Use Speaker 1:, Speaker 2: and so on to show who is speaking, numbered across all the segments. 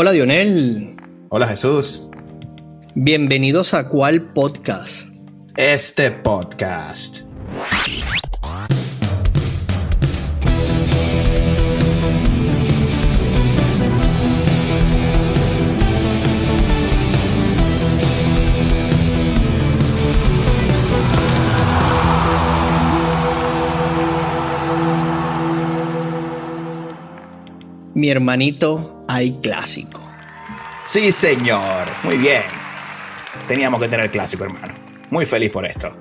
Speaker 1: Hola Dionel.
Speaker 2: Hola Jesús.
Speaker 1: Bienvenidos a cuál podcast.
Speaker 2: Este podcast.
Speaker 1: Mi hermanito, hay clásico.
Speaker 2: Sí, señor. Muy bien. Teníamos que tener clásico, hermano. Muy feliz por esto.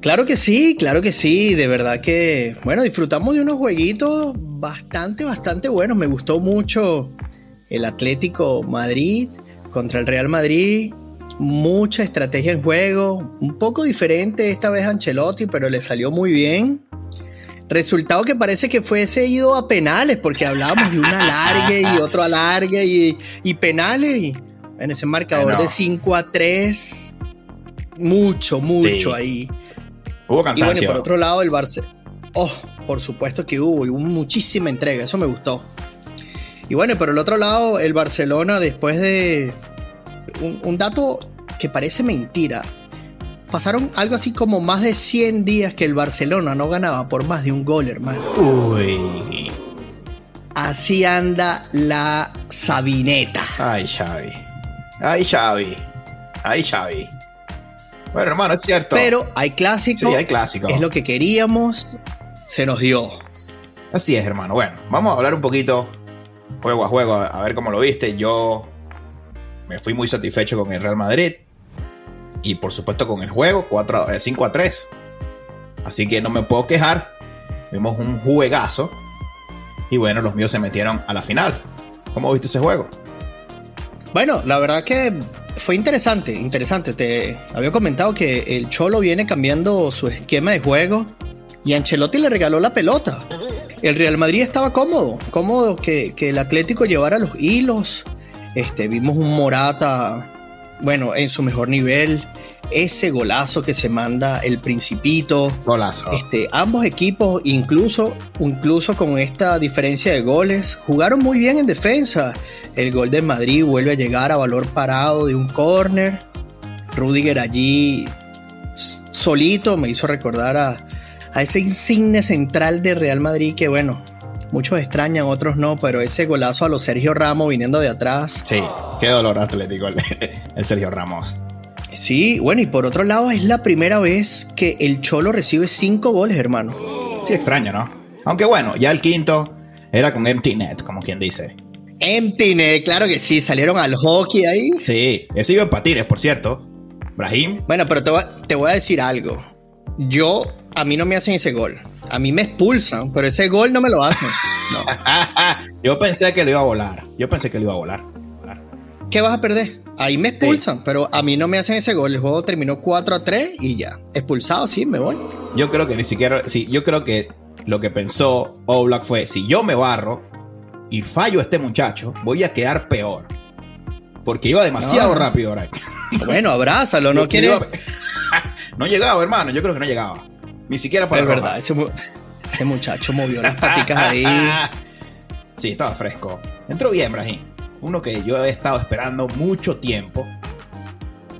Speaker 1: Claro que sí, claro que sí. De verdad que, bueno, disfrutamos de unos jueguitos bastante, bastante buenos. Me gustó mucho el Atlético Madrid contra el Real Madrid. Mucha estrategia en juego. Un poco diferente esta vez Ancelotti, pero le salió muy bien. Resultado que parece que fuese ido a penales, porque hablábamos de un alargue y otro alargue y, y penales. Y en ese marcador de 5 a 3, mucho, mucho ahí.
Speaker 2: Hubo cansancio.
Speaker 1: Y bueno, y por otro lado, el Barça. Oh, por supuesto que hubo, y hubo muchísima entrega, eso me gustó. Y bueno, por el otro lado, el Barcelona, después de. Un, un dato que parece mentira, pasaron algo así como más de 100 días que el Barcelona no ganaba por más de un gol, hermano.
Speaker 2: Uy.
Speaker 1: Así anda la Sabineta.
Speaker 2: Ay, Xavi. Ay, Xavi. Ay, Xavi. Bueno, hermano, es cierto.
Speaker 1: Pero hay clásico.
Speaker 2: Sí, hay clásico.
Speaker 1: Es lo que queríamos. Se nos dio.
Speaker 2: Así es, hermano. Bueno, vamos a hablar un poquito juego a juego, a ver cómo lo viste. Yo me fui muy satisfecho con el Real Madrid y por supuesto con el juego 4, 5 a 3. Así que no me puedo quejar. Vimos un juegazo. Y bueno, los míos se metieron a la final. ¿Cómo viste ese juego?
Speaker 1: Bueno, la verdad que fue interesante, interesante. Te había comentado que el Cholo viene cambiando su esquema de juego y Ancelotti le regaló la pelota. El Real Madrid estaba cómodo, cómodo que, que el Atlético llevara los hilos. Este, vimos un Morata bueno, en su mejor nivel. Ese golazo que se manda el Principito.
Speaker 2: Golazo.
Speaker 1: Este, ambos equipos, incluso, incluso con esta diferencia de goles, jugaron muy bien en defensa. El gol de Madrid vuelve a llegar a valor parado de un córner. Rudiger allí solito me hizo recordar a, a ese insigne central de Real Madrid que, bueno, Muchos extrañan, otros no, pero ese golazo a los Sergio Ramos viniendo de atrás.
Speaker 2: Sí, qué dolor atlético el, el, Sergio Ramos.
Speaker 1: Sí, bueno, y por otro lado es la primera vez que el Cholo recibe cinco goles, hermano.
Speaker 2: Sí, extraño, ¿no? Aunque bueno, ya el quinto era con Empty Net, como quien dice.
Speaker 1: Empty Net, claro que sí, salieron al hockey ahí.
Speaker 2: Sí, ese iba en patines, por cierto. Brahim.
Speaker 1: Bueno, pero te voy, te voy a decir algo. Yo, a mí no me hacen ese gol. A mí me expulsan, pero ese gol no me lo hacen. No.
Speaker 2: Yo pensé que lo iba a volar. Yo pensé que lo iba a volar.
Speaker 1: ¿Qué vas a perder? Ahí me expulsan, sí. pero a mí no me hacen ese gol. El juego terminó 4 a 3 y ya. Expulsado, sí, me voy.
Speaker 2: Yo creo que ni siquiera. Sí, yo creo que lo que pensó Oblak fue: si yo me barro y fallo a este muchacho, voy a quedar peor. Porque iba demasiado no. rápido ahora.
Speaker 1: Bueno, abrázalo, no quiere.
Speaker 2: Iba... no llegaba, hermano. Yo creo que no llegaba. Ni siquiera para
Speaker 1: Es verdad, ese, ese, muchacho movió las paticas ahí.
Speaker 2: Sí, estaba fresco. Entró bien, Brahim. Uno que yo he estado esperando mucho tiempo.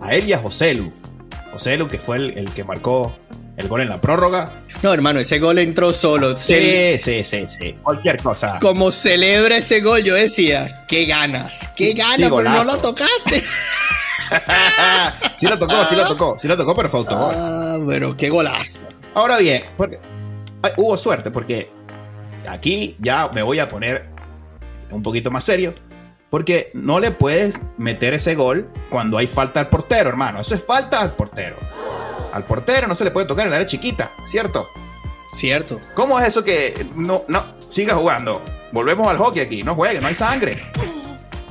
Speaker 2: A él y a Joselu. Joselu, que fue el, el que marcó el gol en la prórroga.
Speaker 1: No, hermano, ese gol entró solo.
Speaker 2: Sí, sí, sí, sí. Cualquier cosa.
Speaker 1: Como celebra ese gol, yo decía, qué ganas, qué ganas, sí, pero no lo tocaste.
Speaker 2: sí lo tocó, sí lo tocó, sí lo tocó, pero fue autogol.
Speaker 1: Ah, pero qué golazo.
Speaker 2: Ahora bien, porque, ay, hubo suerte, porque aquí ya me voy a poner un poquito más serio. Porque no le puedes meter ese gol cuando hay falta al portero, hermano. Eso es falta al portero. Al portero no se le puede tocar en la área chiquita, ¿cierto?
Speaker 1: Cierto.
Speaker 2: ¿Cómo es eso que no, no, siga jugando? Volvemos al hockey aquí, no juegue, no hay sangre.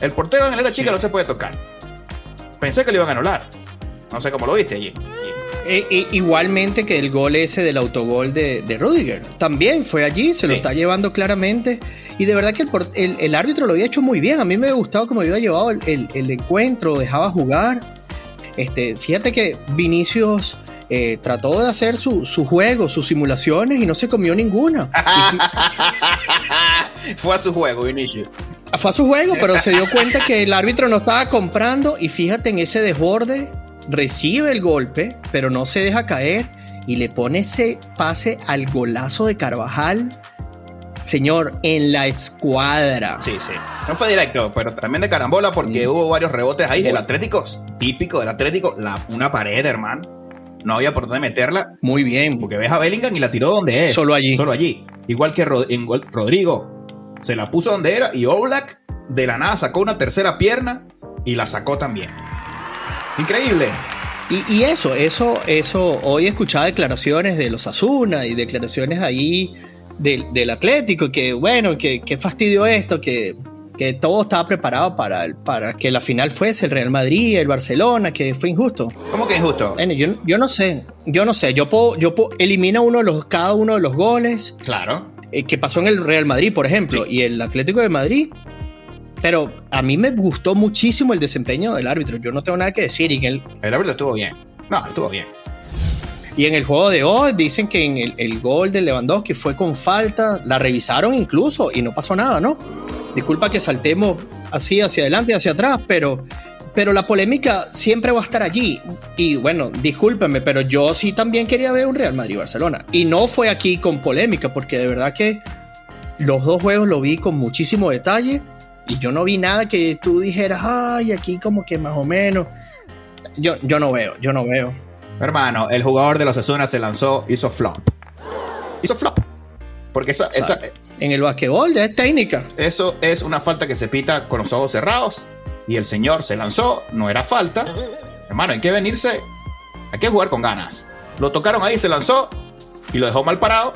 Speaker 2: El portero en el área chica no se puede tocar. Pensé que le iban a anular. No sé cómo lo viste allí.
Speaker 1: E, e, igualmente que el gol ese del autogol de, de Rudiger. También fue allí, se lo sí. está llevando claramente. Y de verdad que el, el, el, árbitro lo había hecho muy bien. A mí me había gustado cómo había llevado el, el encuentro, dejaba jugar. Este, fíjate que Vinicius eh, trató de hacer su, su, juego, sus simulaciones y no se comió ninguna.
Speaker 2: Fue a su juego, Vinicius.
Speaker 1: Fue a su juego, pero se dio cuenta que el árbitro no estaba comprando y fíjate en ese desborde, recibe el golpe, pero no se deja caer y le pone ese pase al golazo de Carvajal. Señor, en la escuadra.
Speaker 2: Sí, sí. No fue directo, pero también de carambola porque hubo varios rebotes ahí. El Atlético, típico del Atlético, la, una pared, hermano. No había por dónde meterla.
Speaker 1: Muy bien.
Speaker 2: Porque ves a Bellingham y la tiró donde es.
Speaker 1: Solo allí.
Speaker 2: Solo allí. Igual que Rodrigo. Se la puso donde era y Oblak de la nada sacó una tercera pierna y la sacó también. Increíble.
Speaker 1: Y, eso, eso, eso, hoy he escuchado declaraciones de los Asuna y declaraciones ahí del, del Atlético, que bueno, que, fastidio esto, que, que, todo estaba preparado para, para que la final fuese el Real Madrid, el Barcelona, que fue injusto.
Speaker 2: ¿Cómo que injusto?
Speaker 1: Bueno, yo, yo no sé, yo no sé, yo puedo, yo puedo, elimina uno de los, cada uno de los goles.
Speaker 2: Claro.
Speaker 1: Eh, que pasó en el Real Madrid, por ejemplo, y el Atlético de Madrid pero a mí me gustó muchísimo el desempeño del árbitro. Yo no tengo nada que decir. Y el,
Speaker 2: el árbitro estuvo bien. No, estuvo bien.
Speaker 1: Y en el juego de hoy dicen que en el, gol de Lewandowski fue con falta. La revisaron incluso y no pasó nada, ¿no? Disculpa que saltemos así hacia adelante y hacia atrás, pero, pero la polémica siempre va a estar allí. Y bueno, discúlpenme, pero yo sí también quería ver un Real Madrid-Barcelona. Y no fue aquí con polémica, porque de verdad que los dos juegos lo vi con muchísimo detalle y yo no vi nada que tú dijeras, ay, aquí como que más o menos. Yo, yo no veo, yo no veo.
Speaker 2: Hermano, el jugador de los Asuna se lanzó, hizo flop. Hizo flop. Porque esa, esa,
Speaker 1: en el basquetbol es técnica.
Speaker 2: Eso es una falta que se pita con los ojos cerrados. Y el señor se lanzó, no era falta. Hermano, hay que venirse, hay que jugar con ganas. Lo tocaron ahí, se lanzó y lo dejó mal parado.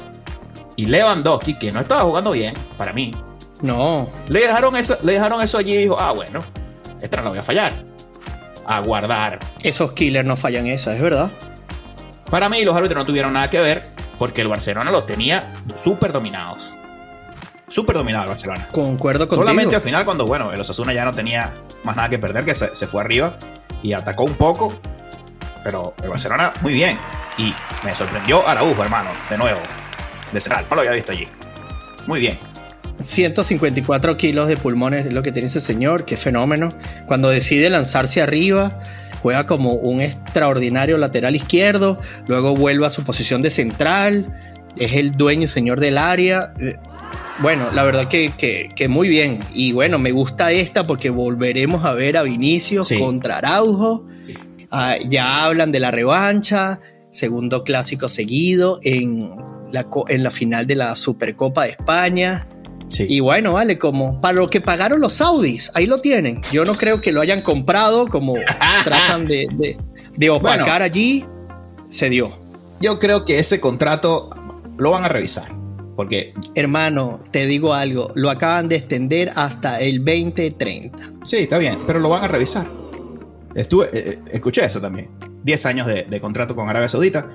Speaker 2: Y Lewandowski, que no estaba jugando bien, para mí,
Speaker 1: no.
Speaker 2: Le dejaron eso, le dejaron eso allí y dijo, ah, bueno, esta no la voy a fallar. A guardar.
Speaker 1: Esos killers no fallan esa, es verdad.
Speaker 2: Para mí los árbitros no tuvieron nada que ver porque el Barcelona los tenía súper dominados. Súper dominado el Barcelona.
Speaker 1: Concuerdo contigo.
Speaker 2: Solamente al final cuando, bueno, el Osasuna ya no tenía más nada que perder, que se, fue arriba y atacó un poco. Pero el Barcelona muy bien. Y me sorprendió Araujo, hermano, de nuevo. De central, no lo había visto allí. Muy bien.
Speaker 1: 154 kilos de pulmones es lo que tiene ese señor, qué fenómeno. Cuando decide lanzarse arriba, juega como un extraordinario lateral izquierdo, luego vuelve a su posición de central, es el dueño y señor del área. Eh, bueno, la verdad que, muy bien. Y bueno, me gusta esta porque volveremos a ver a Vinicius contra Araujo. Ah, ya hablan de la revancha, segundo clásico seguido en la, en la final de la Supercopa de España. Y bueno, vale, como para lo que pagaron los saudis, ahí lo tienen. Yo no creo que lo hayan comprado como tratan de, de, opacar allí. Se dio.
Speaker 2: Yo creo que ese contrato lo van a revisar. Porque.
Speaker 1: Hermano, te digo algo, lo acaban de extender hasta el 2030.
Speaker 2: Sí, está bien, pero lo van a revisar. Estuve, eh, eh, escuché eso también. 10 años de, de contrato con Arabia Saudita.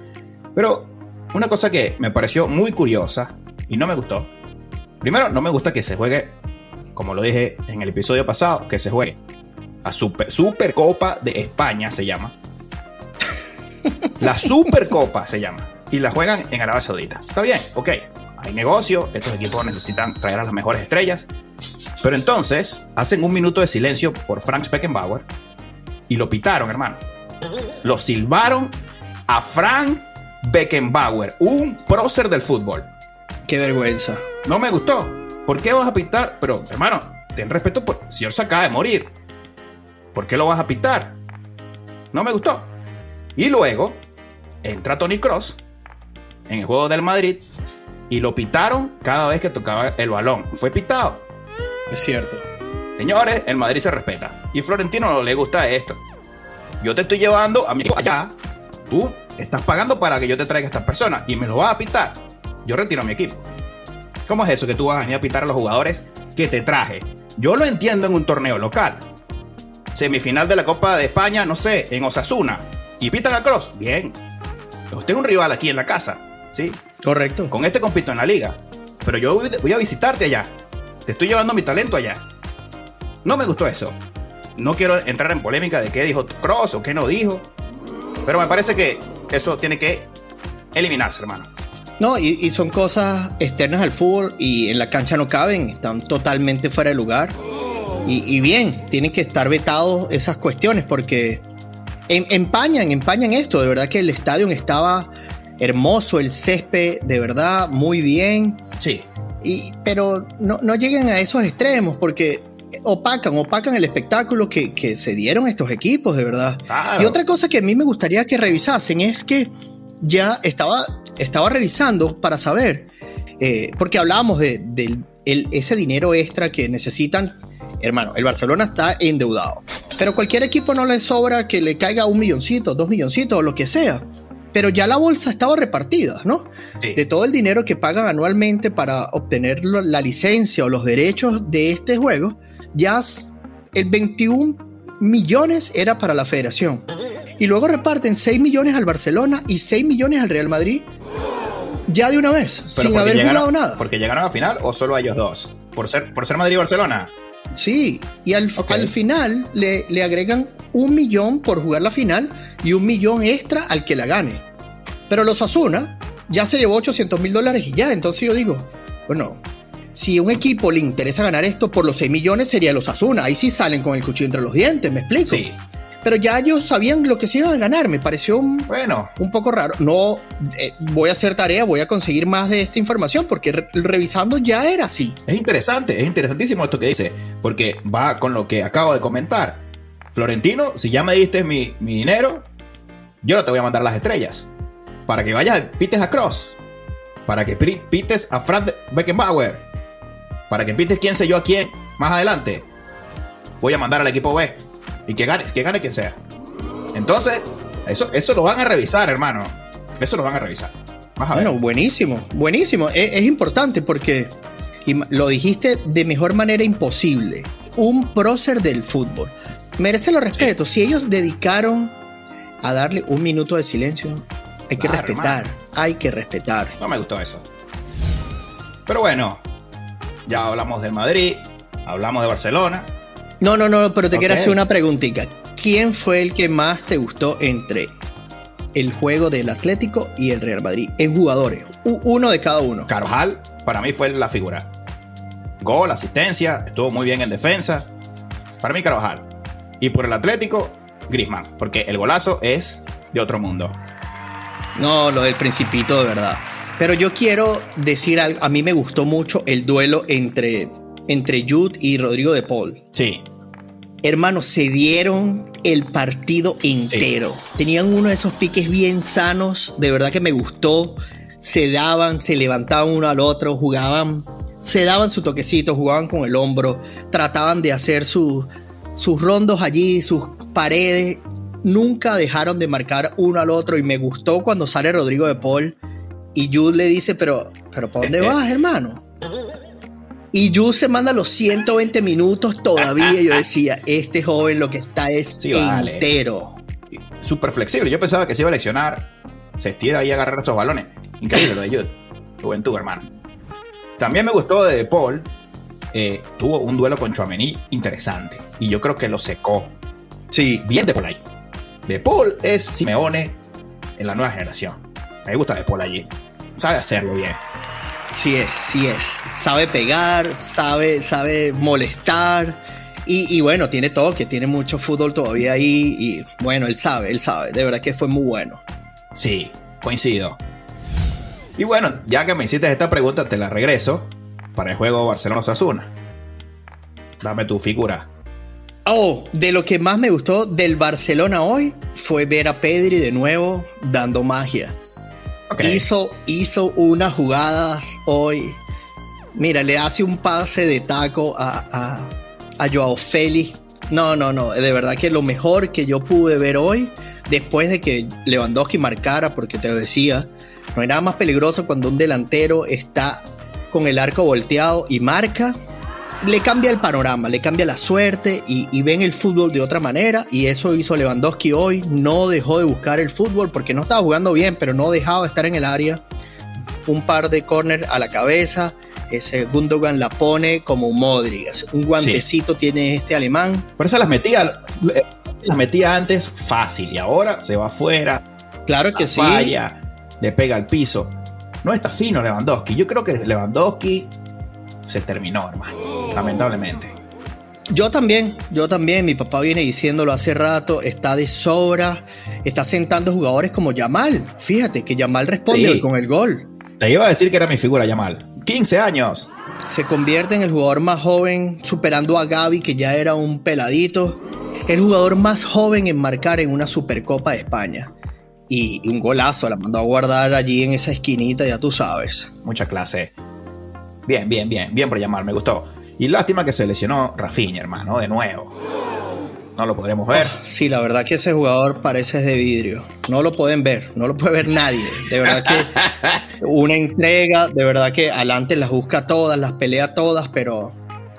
Speaker 2: Pero una cosa que me pareció muy curiosa y no me gustó Primero, no me gusta que se juegue, como lo dije en el episodio pasado, que se juegue a Super, Supercopa de España, se llama. La Supercopa se llama. Y la juegan en Arabia Saudita. Está bien, ok. Hay negocio, estos equipos necesitan traer a las mejores estrellas. Pero entonces hacen un minuto de silencio por Frank Beckenbauer y lo pitaron, hermano. Lo silbaron a Frank Beckenbauer, un prócer del fútbol.
Speaker 1: Qué vergüenza.
Speaker 2: No me gustó. ¿Por qué vas a pitar? Pero, hermano, ten respeto, por... el señor se acaba de morir. ¿Por qué lo vas a pitar? No me gustó. Y luego entra Tony Cross en el juego del Madrid y lo pitaron cada vez que tocaba el balón. Fue pitado.
Speaker 1: Es cierto.
Speaker 2: Señores, el Madrid se respeta. Y Florentino no le gusta esto. Yo te estoy llevando a mi equipo allá. Tú estás pagando para que yo te traiga a estas personas y me lo vas a pitar yo retiro a mi equipo. ¿Cómo es eso que tú vas a venir a pitar a los jugadores que te traje? Yo lo entiendo en un torneo local. Semifinal de la Copa de España, no sé, en Osasuna. Y pitan a Cross. Bien. Usted es un rival aquí en la casa. ¿Sí?
Speaker 1: Correcto.
Speaker 2: Con este compito en la liga. Pero yo voy a visitarte allá. Te estoy llevando mi talento allá. No me gustó eso. No quiero entrar en polémica de qué dijo Cross o qué no dijo. Pero me parece que eso tiene que eliminarse, hermano.
Speaker 1: No, y, son cosas externas al fútbol y en la cancha no caben, están totalmente fuera de lugar. Y, bien, tienen que estar vetados esas cuestiones porque empañan, empañan esto. De verdad que el estadio estaba hermoso, el césped, de verdad, muy bien.
Speaker 2: Sí.
Speaker 1: Y, pero no, no lleguen a esos extremos porque opacan, opacan el espectáculo que, se dieron estos equipos, de verdad. Y otra cosa que a mí me gustaría que revisasen es que ya estaba, estaba revisando para saber, eh, porque hablábamos de, ese dinero extra que necesitan. Hermano, el Barcelona está endeudado. Pero cualquier equipo no le sobra que le caiga un milloncito, dos milloncitos o lo que sea. Pero ya la bolsa estaba repartida, ¿no? De todo el dinero que pagan anualmente para obtener la licencia o los derechos de este juego, ya el 21 millones era para la federación. Y luego reparten 6 millones al Barcelona y 6 millones al Real Madrid. Ya de una vez, sin haber jugado nada.
Speaker 2: ¿Porque llegaron a final o solo a ellos dos? ¿Por ser, por ser Madrid y Barcelona?
Speaker 1: Sí, y al, al final le, le, agregan un millón por jugar la final y un millón extra al que la gane. Pero los Asuna ya se llevó 800 mil dólares y ya, entonces yo digo, bueno, si un equipo le interesa ganar esto por los 6 millones sería los Asuna. Ahí sí salen con el cuchillo entre los dientes, ¿me explico? Sí. Pero ya ellos sabían lo que se iban a ganar. Me pareció un, bueno. un poco raro. No eh, voy a hacer tarea, voy a conseguir más de esta información porque revisando ya era así.
Speaker 2: Es interesante, es interesantísimo esto que dice, porque va con lo que acabo de comentar. Florentino, si ya me diste mi, dinero, yo no te voy a mandar las estrellas. Para que vayas, pites a Cross. Para que pites a Frank Beckenbauer para que pites quién sé yo a quién más adelante, voy a mandar al equipo B y que gane, que gane quien sea. Entonces, eso, eso lo van a revisar, hermano. Eso lo van a revisar.
Speaker 1: Bueno, buenísimo, buenísimo. Es, importante porque lo dijiste de mejor manera imposible. Un prócer del fútbol. Merece los respetos. Si ellos dedicaron a darle un minuto de silencio, hay que respetar. Hay que respetar.
Speaker 2: No me gustó eso. Pero bueno, ya hablamos del Madrid, hablamos de Barcelona.
Speaker 1: No, no, no, pero te quiero hacer una preguntita. ¿Quién fue el que más te gustó entre el juego del Atlético y el Real Madrid? En jugadores, uno de cada uno.
Speaker 2: Carvajal, para mí fue la figura. Gol, asistencia, estuvo muy bien en defensa. Para mí, Carvajal. Y por el Atlético, Grisman, porque el golazo es de otro mundo.
Speaker 1: No, lo del Principito, de verdad. Pero yo quiero decir algo. A mí me gustó mucho el duelo entre, entre Jude y Rodrigo de Paul.
Speaker 2: Sí.
Speaker 1: Hermanos, se dieron el partido entero. Tenían uno de esos piques bien sanos. De verdad que me gustó. Se daban, se levantaban uno al otro, jugaban, se daban su toquecito, jugaban con el hombro, trataban de hacer sus rondos allí, sus paredes. Nunca dejaron de marcar uno al otro y me gustó cuando sale Rodrigo de Paul y Jude le dice, pero, pero ¿para dónde vas, hermano? Y Jude se manda los 120 minutos todavía. Y yo decía, este joven lo que está es entero.
Speaker 2: Súper flexible. Yo pensaba que se iba a lesionar. Se estira ahí a agarrar esos balones. Increíble lo de Jude. Juventud, hermano. También me gustó de, Paul. Eh, tuvo un duelo con Chouameni interesante. Y yo creo que lo secó.
Speaker 1: Sí.
Speaker 2: Bien de Paul ahí. De Paul es Simeone en la nueva generación. Me gusta de Paul allí sabe hacerlo bien.
Speaker 1: Sí es, sí es. Sabe pegar, sabe, sabe molestar. Y, bueno, tiene todo, que tiene mucho fútbol todavía ahí. Y bueno, él sabe, él sabe. De verdad que fue muy bueno.
Speaker 2: Sí, coincido. Y bueno, ya que me hiciste esta pregunta, te la regreso para el juego Barcelona-Sasuna. Dame tu figura.
Speaker 1: Oh, de lo que más me gustó del Barcelona hoy fue ver a Pedri de nuevo dando magia. Hizo, hizo unas jugadas hoy. Mira, le hace un pase de taco a, a, a Joao Félix. No, no, no. De verdad que lo mejor que yo pude ver hoy, después de que Lewandowski marcara, porque te lo decía, no hay nada más peligroso cuando un delantero está con el arco volteado y marca le cambia el panorama, le cambia la suerte y, ven el fútbol de otra manera. Y eso hizo Lewandowski hoy. No dejó de buscar el fútbol porque no estaba jugando bien, pero no dejaba de estar en el área. Un par de córner a la cabeza. Ese Gundogan la pone como un Modric. Un guantecito tiene este alemán.
Speaker 2: Por eso las metía, las metía antes fácil y ahora se va afuera.
Speaker 1: Claro que sí.
Speaker 2: Falla, le pega al piso. No está fino Lewandowski. Yo creo que Lewandowski se terminó, hermano. Lamentablemente.
Speaker 1: Yo también, yo también. Mi papá viene diciéndolo hace rato. Está de sobra. Está sentando jugadores como Yamal. Fíjate que Yamal responde
Speaker 2: Sí.
Speaker 1: con el gol.
Speaker 2: Te iba a decir que era mi figura, Yamal. 15 años.
Speaker 1: Se convierte en el jugador más joven, superando a Gaby, que ya era un peladito. El jugador más joven en marcar en una Supercopa de España. Y, y un golazo, la mandó a guardar allí en esa esquinita, ya tú sabes.
Speaker 2: Mucha clase. Bien, bien, bien. Bien por Yamal, me gustó. Y lástima que se lesionó Rafinha, hermano, de nuevo. No lo podremos ver.
Speaker 1: Sí, la verdad que ese jugador parece de vidrio. No lo pueden ver, no lo puede ver nadie. De verdad que una entrega, de verdad que adelante las busca todas, las pelea todas, pero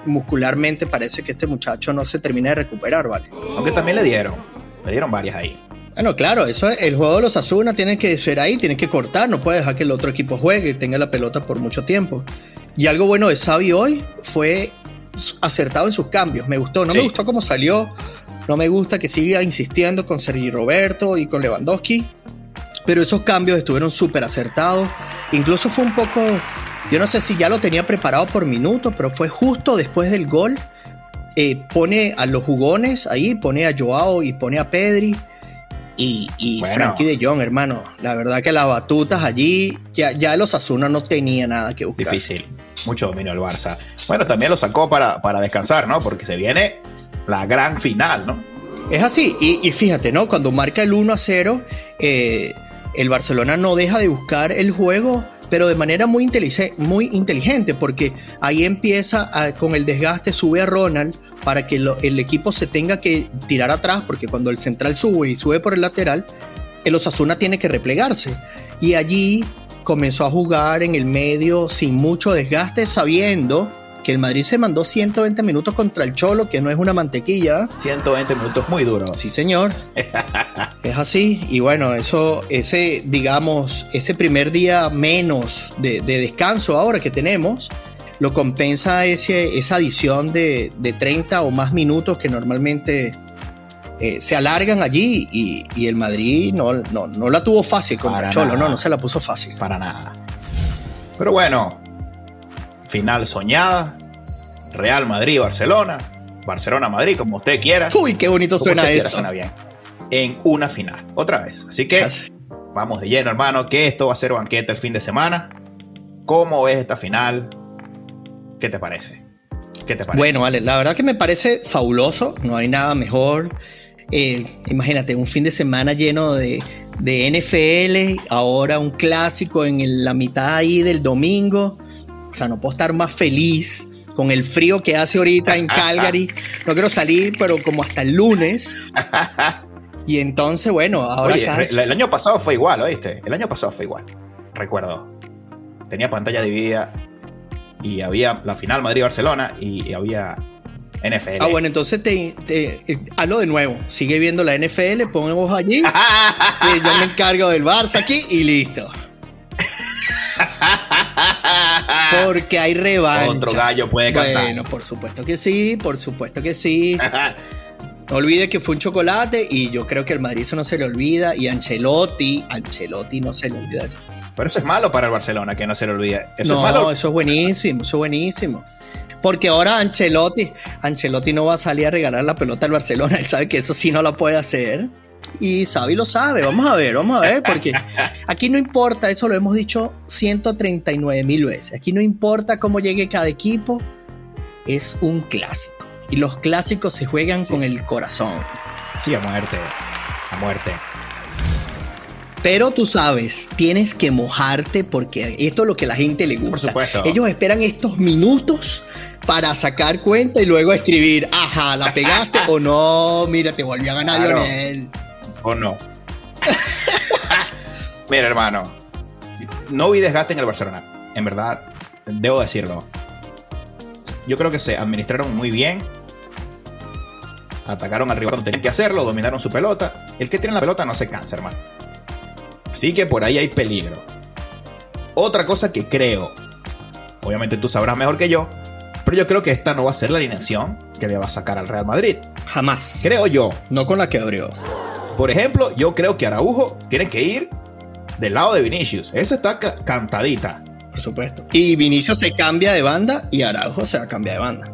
Speaker 1: muscularmente parece que este muchacho no se termina de recuperar, ¿vale?
Speaker 2: Aunque también le dieron. Le dieron varias ahí.
Speaker 1: Bueno, claro, eso es, el juego de los Asuna tiene que ser ahí, tiene que cortar, no puede dejar que el otro equipo juegue y tenga la pelota por mucho tiempo. Y algo bueno de Xavi hoy fue acertado en sus cambios, me gustó, no
Speaker 2: Sí.
Speaker 1: me gustó cómo salió, no me gusta que siga insistiendo con Sergi Roberto y con Lewandowski, pero esos cambios estuvieron súper acertados, incluso fue un poco, yo no sé si ya lo tenía preparado por minutos, pero fue justo después del gol, eh, pone a los jugones ahí, pone a Joao y pone a Pedri. Y, y
Speaker 2: Bueno.
Speaker 1: Frankie de Jong, hermano, la verdad que las batutas allí, ya, ya los Asuna no tenía nada que buscar.
Speaker 2: Difícil. Mucho dominio el Barça. Bueno, también lo sacó para, para descansar, ¿no? Porque se viene la gran final, ¿no?
Speaker 1: Es así, y, y fíjate, ¿no? Cuando marca el 1 a 0, eh, el Barcelona no deja de buscar el juego, pero de manera muy, intelice- muy inteligente, porque ahí empieza a- con el desgaste, sube a Ronald para que lo- el equipo se tenga que tirar atrás, porque cuando el central sube y sube por el lateral, el Osasuna tiene que replegarse. Y allí comenzó a jugar en el medio sin mucho desgaste, sabiendo que el Madrid se mandó 120 minutos contra el Cholo, que no es una mantequilla.
Speaker 2: 120 minutos muy duros.
Speaker 1: Sí, señor. es así. Y bueno, eso, ese, digamos, ese primer día menos de, de descanso ahora que tenemos, lo compensa ese, esa adición de, de 30 o más minutos que normalmente eh, se alargan allí. Y, y el Madrid no, no, no la tuvo fácil contra
Speaker 2: Para
Speaker 1: Cholo,
Speaker 2: nada.
Speaker 1: no, no se la puso fácil.
Speaker 2: Para nada. Pero bueno, final soñada. Real Madrid-Barcelona. Barcelona-Madrid, como usted quiera.
Speaker 1: Uy, qué bonito
Speaker 2: Como
Speaker 1: suena
Speaker 2: quiera,
Speaker 1: eso.
Speaker 2: Suena bien. En una final. Otra vez. Así que vamos de lleno, hermano, que esto va a ser banquete el fin de semana. ¿Cómo ves esta final? ¿Qué te parece? ¿Qué te parece?
Speaker 1: Bueno, vale, la verdad que me parece fabuloso, no hay nada mejor. Eh, imagínate, un fin de semana lleno de, de NFL, ahora un clásico en el- la mitad ahí del domingo. O sea, no puedo estar más feliz con el frío que hace ahorita en Calgary. No quiero salir, pero como hasta el lunes. Y entonces, bueno, ahora
Speaker 2: Oye,
Speaker 1: acá-
Speaker 2: el año pasado fue igual, ¿oíste? El año pasado fue igual. Recuerdo. Tenía pantalla dividida y había la final Madrid-Barcelona y, y había NFL.
Speaker 1: Ah, bueno, entonces te, te- eh, hazlo de nuevo. Sigue viendo la NFL, pon vos allí. y yo me encargo del Barça aquí y listo. Porque hay revancha.
Speaker 2: Otro gallo puede cantar.
Speaker 1: Bueno, por supuesto que sí, por supuesto que sí. No olvide que fue un chocolate y yo creo que el Madrid eso no se le olvida. Y Ancelotti, Ancelotti no se le olvida eso.
Speaker 2: Pero eso es malo para el Barcelona, que no se le olvide. Eso
Speaker 1: no,
Speaker 2: es malo.
Speaker 1: eso es buenísimo, eso es buenísimo. Porque ahora Ancelotti, Ancelotti no va a salir a regalar la pelota al Barcelona. Él sabe que eso sí no la puede hacer. Y Xavi lo sabe. Vamos a ver, vamos a ver. Porque aquí no importa, eso lo hemos dicho 139 mil veces. Aquí no importa cómo llegue cada equipo. Es un clásico. Y los clásicos se juegan con el corazón.
Speaker 2: Sí, a muerte. A muerte.
Speaker 1: Pero tú sabes, tienes que mojarte porque esto es lo que a la gente le gusta.
Speaker 2: Por supuesto.
Speaker 1: Ellos esperan estos minutos para sacar cuenta y luego escribir, ajá, la pegaste o no, mira, te volvió a ganar
Speaker 2: Claro.
Speaker 1: Lionel.
Speaker 2: ¿O no? Mira, hermano. No vi desgaste en el Barcelona. En verdad, debo decirlo. Yo creo que se administraron muy bien. Atacaron al rival cuando tenían que hacerlo, dominaron su pelota. El que tiene la pelota no se cansa, hermano. Así que por ahí hay peligro. Otra cosa que creo, obviamente tú sabrás mejor que yo, pero yo creo que esta no va a ser la alineación que le va a sacar al Real Madrid.
Speaker 1: Jamás.
Speaker 2: Creo yo.
Speaker 1: No con la que abrió.
Speaker 2: Por ejemplo, yo creo que Araujo tiene que ir del lado de Vinicius. Esa está ca- cantadita.
Speaker 1: Por supuesto. Y Vinicio se cambia de banda y Araujo se va a cambiar de banda.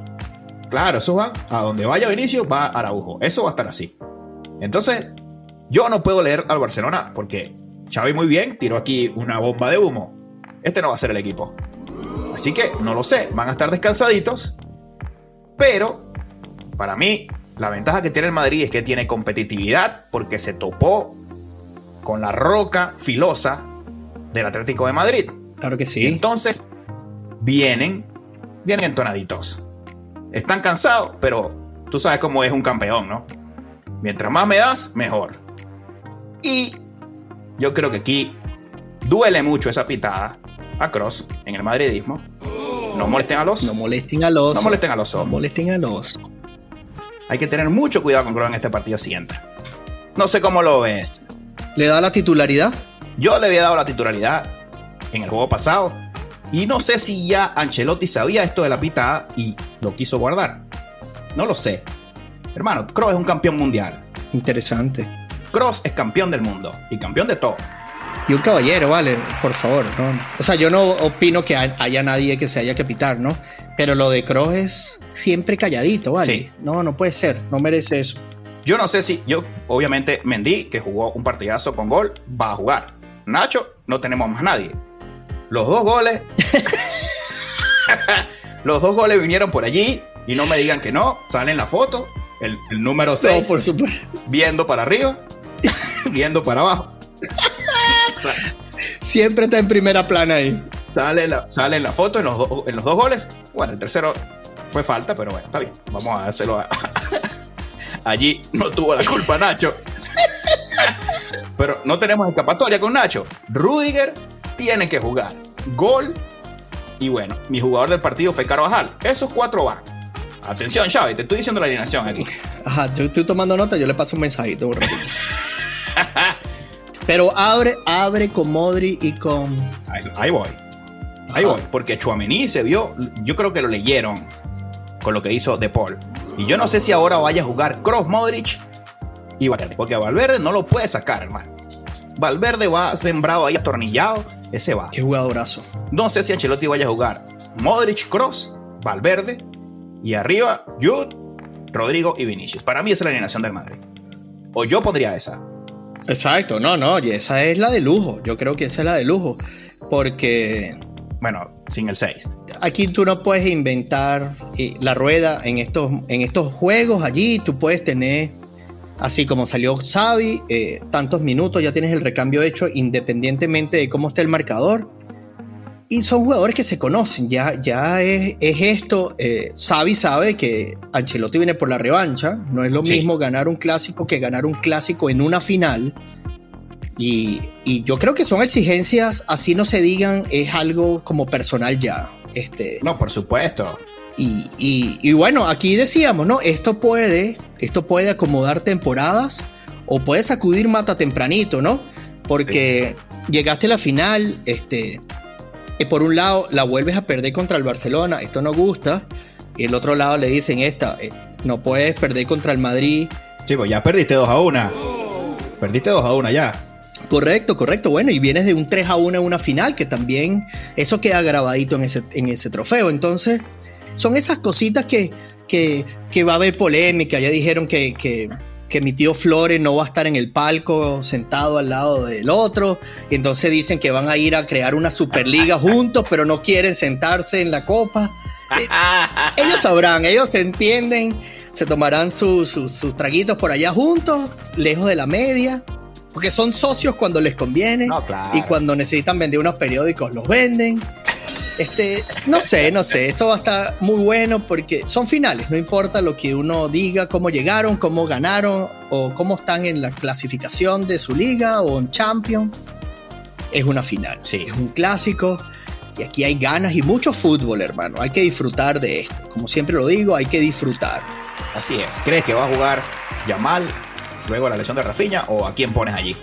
Speaker 2: Claro, eso va a donde vaya Vinicius, va Araujo. Eso va a estar así. Entonces, yo no puedo leer al Barcelona porque Xavi muy bien tiró aquí una bomba de humo. Este no va a ser el equipo. Así que no lo sé, van a estar descansaditos. Pero para mí, la ventaja que tiene el Madrid es que tiene competitividad porque se topó con la roca filosa del Atlético de Madrid.
Speaker 1: Claro que sí.
Speaker 2: entonces vienen, vienen entonaditos. Están cansados, pero tú sabes cómo es un campeón, ¿no? Mientras más me das, mejor. Y yo creo que aquí duele mucho esa pitada a Cross en el madridismo. No molesten a los.
Speaker 1: No molesten a los.
Speaker 2: No molesten a los.
Speaker 1: No molesten a los.
Speaker 2: Hay que tener mucho cuidado con Cross en este partido siguiente. No sé cómo lo ves.
Speaker 1: ¿Le da la titularidad?
Speaker 2: Yo le había dado la titularidad en el juego pasado. Y no sé si ya Ancelotti sabía esto de la pitada y lo quiso guardar. No lo sé. Hermano, Kroos es un campeón mundial.
Speaker 1: Interesante.
Speaker 2: Cross es campeón del mundo y campeón de todo.
Speaker 1: Y un caballero, vale, por favor. ¿no? O sea, yo no opino que haya nadie que se haya que pitar, ¿no? Pero lo de Cross es siempre calladito, ¿vale? Sí. No, no puede ser, no merece eso.
Speaker 2: Yo no sé si, yo, obviamente, Mendy, que jugó un partidazo con gol, va a jugar. Nacho, no tenemos más nadie. Los dos goles. los dos goles vinieron por allí y no me digan que no. Sale en la foto. El, número 6.
Speaker 1: No, por supuesto.
Speaker 2: Viendo para arriba. viendo para abajo.
Speaker 1: Siempre está en primera plana ahí.
Speaker 2: Sale, la, sale en la foto en los, en los dos goles. Bueno, el tercero fue falta, pero bueno, está bien. Vamos a hacerlo. Allí no tuvo la culpa Nacho. pero no tenemos escapatoria con Nacho. Rudiger tiene que jugar. Gol. Y bueno, mi jugador del partido fue Carvajal. Esos cuatro van. Atención, Xavi, te estoy diciendo la alineación aquí.
Speaker 1: Ajá, yo estoy tomando nota, yo le paso un mensajito un Pero abre, abre con Modri y con.
Speaker 2: Ahí, voy. Ahí voy. Porque Chuamení se vio. Yo creo que lo leyeron con lo que hizo De Paul. Y yo no sé si ahora vaya a jugar Cross Modric y Valverde. Porque a Valverde no lo puede sacar, hermano. Valverde va sembrado ahí atornillado. Ese va.
Speaker 1: Qué jugadorazo.
Speaker 2: No sé si Ancelotti vaya a jugar Modric, Cross, Valverde. Y arriba, Jude, Rodrigo y Vinicius. Para mí esa es la alineación del Madrid. O yo pondría esa.
Speaker 1: Exacto, no, no, y esa es la de lujo. Yo creo que esa es la de lujo. Porque.
Speaker 2: Bueno, sin el 6.
Speaker 1: Aquí tú no puedes inventar eh, la rueda en estos, en estos juegos. Allí tú puedes tener, así como salió Xavi, eh, tantos minutos, ya tienes el recambio hecho independientemente de cómo esté el marcador. Y son jugadores que se conocen, ya, ya es, esto. Eh, Xavi sabe que Ancelotti viene por la revancha. No es lo mismo ganar un clásico que ganar un clásico en una final. Y, yo creo que son exigencias, así no se digan, es algo como personal ya. Este,
Speaker 2: no, por supuesto.
Speaker 1: Y, y, bueno, aquí decíamos, ¿no? Esto puede, esto puede acomodar temporadas o puede sacudir mata tempranito, ¿no? Porque llegaste a la final, este, por un lado la vuelves a perder contra el Barcelona, esto no gusta, y el otro lado le dicen esta, eh, no puedes perder contra el Madrid.
Speaker 2: Chico, ya perdiste 2 a 1. Perdiste 2 a 1 ya.
Speaker 1: Correcto, correcto. Bueno, y vienes de un 3 a 1 en una final, que también eso queda grabadito en ese, en ese trofeo. Entonces, son esas cositas que, que, que va a haber polémica. Ya dijeron que, que que mi tío Flores no va a estar en el palco sentado al lado del otro. Y entonces dicen que van a ir a crear una superliga juntos, pero no quieren sentarse en la copa. Eh, ellos sabrán, ellos se entienden, se tomarán sus traguitos por allá juntos, lejos de la media. Porque son socios cuando les conviene y cuando necesitan vender unos periódicos los venden. Este, no sé, no sé, esto va a estar muy bueno porque son finales, no importa lo que uno diga, cómo llegaron, cómo ganaron o cómo están en la clasificación de su liga o en Champions. Es una final, sí. es un clásico y aquí hay ganas y mucho fútbol, hermano. Hay que disfrutar de esto. Como siempre lo digo, hay que disfrutar.
Speaker 2: Así es. ¿Crees que va a jugar Yamal luego la lesión de Rafinha o a quién pones allí?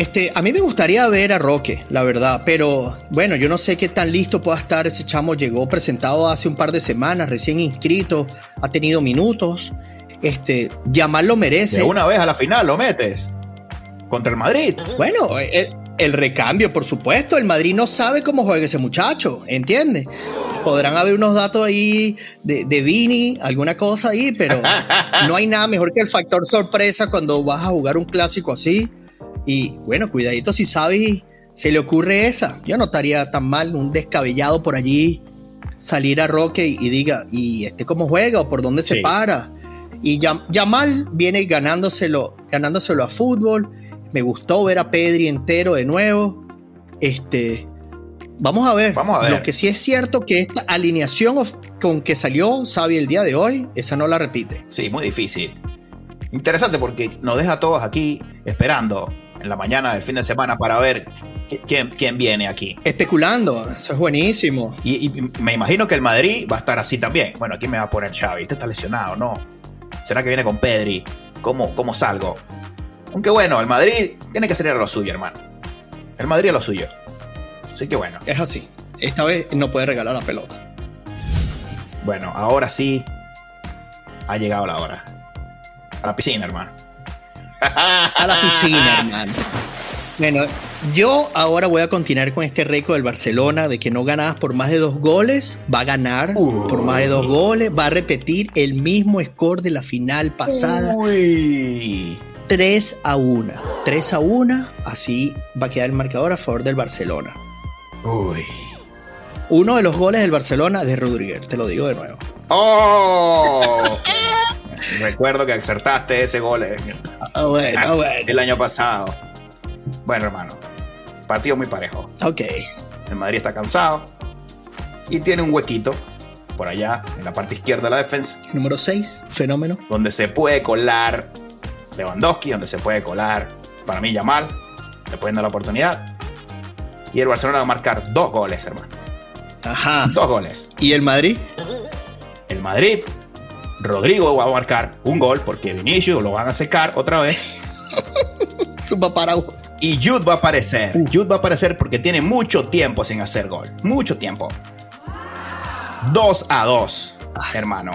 Speaker 1: Este, a mí me gustaría ver a Roque, la verdad, pero bueno, yo no sé qué tan listo pueda estar ese chamo. Llegó presentado hace un par de semanas, recién inscrito, ha tenido minutos. Este, Yamal lo merece.
Speaker 2: De una vez a la final lo metes contra el Madrid.
Speaker 1: Bueno, eh, El recambio, por supuesto. El Madrid no sabe cómo juega ese muchacho, ¿entiendes? Podrán haber unos datos ahí de, de Vini, alguna cosa ahí, pero no hay nada mejor que el factor sorpresa cuando vas a jugar un clásico así. Y bueno, cuidadito si sabes, se le ocurre esa. Yo no estaría tan mal un descabellado por allí salir a Roque y, diga, ¿y este cómo juega o por dónde se para? Y Yamal viene ganándoselo, ganándoselo a fútbol. Me gustó ver a Pedri entero de nuevo. Este, vamos a ver.
Speaker 2: Vamos a ver.
Speaker 1: Lo que sí es cierto que esta alineación con que salió Xavi el día de hoy, esa no la repite.
Speaker 2: Sí, muy difícil. Interesante porque nos deja a todos aquí esperando en la mañana del fin de semana para ver quién, quién viene aquí.
Speaker 1: Especulando, eso es buenísimo.
Speaker 2: Y, me imagino que el Madrid va a estar así también. Bueno, aquí me va a poner Xavi? Este está lesionado, ¿no? ¿Será que viene con Pedri? ¿Cómo, cómo salgo? Aunque bueno, el Madrid tiene que salir a lo suyo, hermano. El Madrid a lo suyo. Así que bueno.
Speaker 1: Es así. Esta vez no puede regalar la pelota.
Speaker 2: Bueno, ahora sí ha llegado la hora. A la piscina, hermano.
Speaker 1: A la piscina, hermano. Bueno, yo ahora voy a continuar con este récord del Barcelona de que no ganabas por más de dos goles, va a ganar por más de dos goles, va a repetir el mismo score de la final pasada. Uy. 3 a 1. 3 a 1, así va a quedar el marcador a favor del Barcelona.
Speaker 2: Uy.
Speaker 1: Uno de los goles del Barcelona de Rodríguez, te lo digo de nuevo.
Speaker 2: ¡Oh! Recuerdo que acertaste ese gol
Speaker 1: ah, bueno,
Speaker 2: el año pasado. Bueno, hermano, partido muy parejo.
Speaker 1: Ok.
Speaker 2: El Madrid está cansado y tiene un huequito por allá en la parte izquierda de la defensa.
Speaker 1: Número 6, fenómeno.
Speaker 2: Donde se puede colar Lewandowski, donde se puede colar para mí Yamal. Le pueden dar la oportunidad. Y el Barcelona va a marcar dos goles, hermano.
Speaker 1: Ajá.
Speaker 2: Dos goles.
Speaker 1: ¿Y el Madrid?
Speaker 2: El Madrid Rodrigo va a marcar un gol porque Vinicius lo van a secar otra vez.
Speaker 1: Su
Speaker 2: Y Jude va a aparecer. Uh. Jude va a aparecer porque tiene mucho tiempo sin hacer gol. Mucho tiempo. 2 a 2, hermano.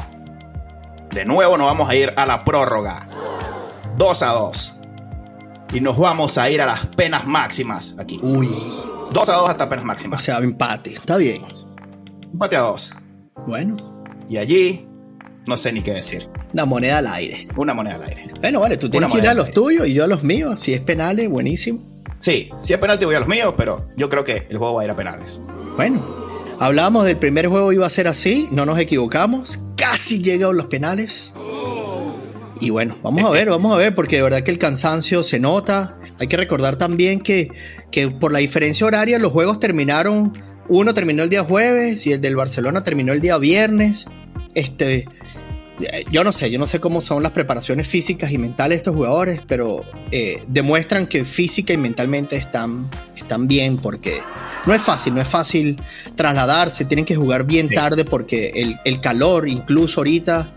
Speaker 2: De nuevo nos vamos a ir a la prórroga. 2 a 2. Y nos vamos a ir a las penas máximas aquí.
Speaker 1: Uy.
Speaker 2: 2 a 2 hasta penas máximas.
Speaker 1: O sea, empate. Está bien.
Speaker 2: Empate a 2.
Speaker 1: Bueno.
Speaker 2: Y allí no sé ni qué decir.
Speaker 1: Una moneda al aire.
Speaker 2: Una moneda al aire.
Speaker 1: Bueno, vale, tú tienes que ir a los tuyos y yo a los míos. Si es penales, buenísimo.
Speaker 2: Sí, si es penal te voy a los míos, pero yo creo que el juego va a ir a penales.
Speaker 1: Bueno, hablábamos del primer juego iba a ser así, no nos equivocamos. Casi llegaron los penales. Y bueno, vamos a ver, vamos a ver, porque de verdad que el cansancio se nota. Hay que recordar también que, que por la diferencia horaria los juegos terminaron, uno terminó el día jueves y el del Barcelona terminó el día viernes. Este, yo no sé, yo no sé cómo son las preparaciones físicas y mentales de estos jugadores, pero eh, demuestran que física y mentalmente están, están bien porque no es fácil, no es fácil trasladarse, tienen que jugar bien tarde porque el, calor, incluso ahorita,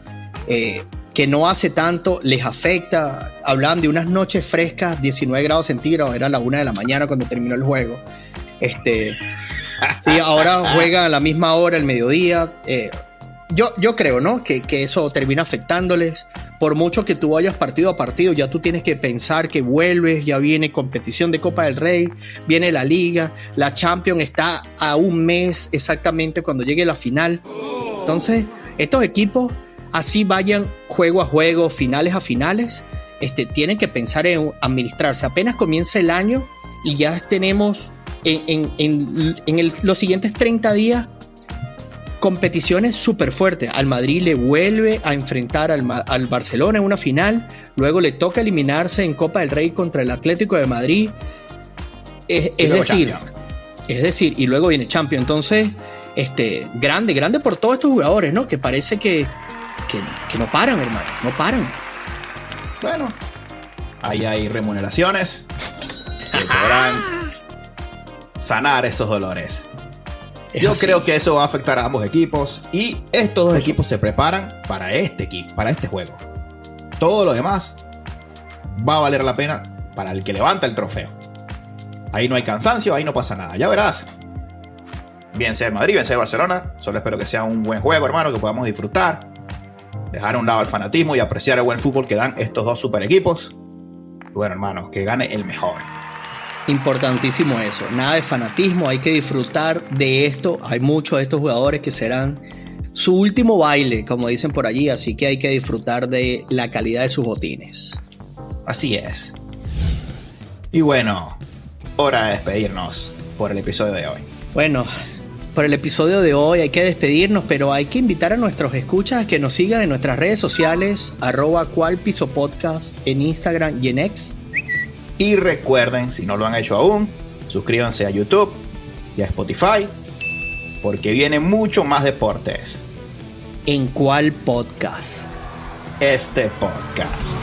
Speaker 1: eh, que no hace tanto, les afecta. Hablan de unas noches frescas, 19 grados centígrados, era la una de la mañana cuando terminó el juego. Este, sí, ahora juegan a la misma hora, el mediodía. Eh, yo, yo creo, ¿no? Que, eso termina afectándoles. Por mucho que tú vayas partido a partido, ya tú tienes que pensar que vuelves, ya viene competición de Copa del Rey, viene la Liga, la Champions está a un mes exactamente cuando llegue la final. Entonces, estos equipos, así vayan juego a juego, finales a finales, este, tienen que pensar en administrarse. Apenas comienza el año y ya tenemos en, en los siguientes 30 días competiciones súper fuertes. Al Madrid le vuelve a enfrentar al, Barcelona en una final, luego le toca eliminarse en Copa del Rey contra el Atlético de Madrid. Es, decir, es decir, y luego viene Champions. Entonces, este, grande, grande por todos estos jugadores, ¿no? Que parece que, que, no paran, hermano, no paran.
Speaker 2: Bueno, ahí hay remuneraciones que podrán sanar esos dolores. Yo creo que eso va a afectar a ambos equipos y estos dos equipos se preparan para este equipo, para este juego. Todo lo demás va a valer la pena para el que levanta el trofeo. Ahí no hay cansancio, ahí no pasa nada. Ya verás. Bien sea el Madrid, bien sea el Barcelona. Solo espero que sea un buen juego, hermano, que podamos disfrutar. Dejar a un lado el fanatismo y apreciar el buen fútbol que dan estos dos super equipos. bueno, hermano, que gane el mejor.
Speaker 1: Importantísimo eso. Nada de fanatismo, hay que disfrutar de esto. Hay muchos de estos jugadores que serán su último baile, como dicen por allí, así que hay que disfrutar de la calidad de sus botines.
Speaker 2: Así es. Y bueno, hora de despedirnos por el episodio de hoy.
Speaker 1: Bueno, por el episodio de hoy hay que despedirnos, pero hay que invitar a nuestros escuchas a que nos sigan en nuestras redes sociales, arroba cual podcast en Instagram y en X.
Speaker 2: Y recuerden, si no lo han hecho aún, suscríbanse a YouTube y a Spotify, porque viene mucho más deportes.
Speaker 1: ¿En cuál podcast?
Speaker 2: Este podcast.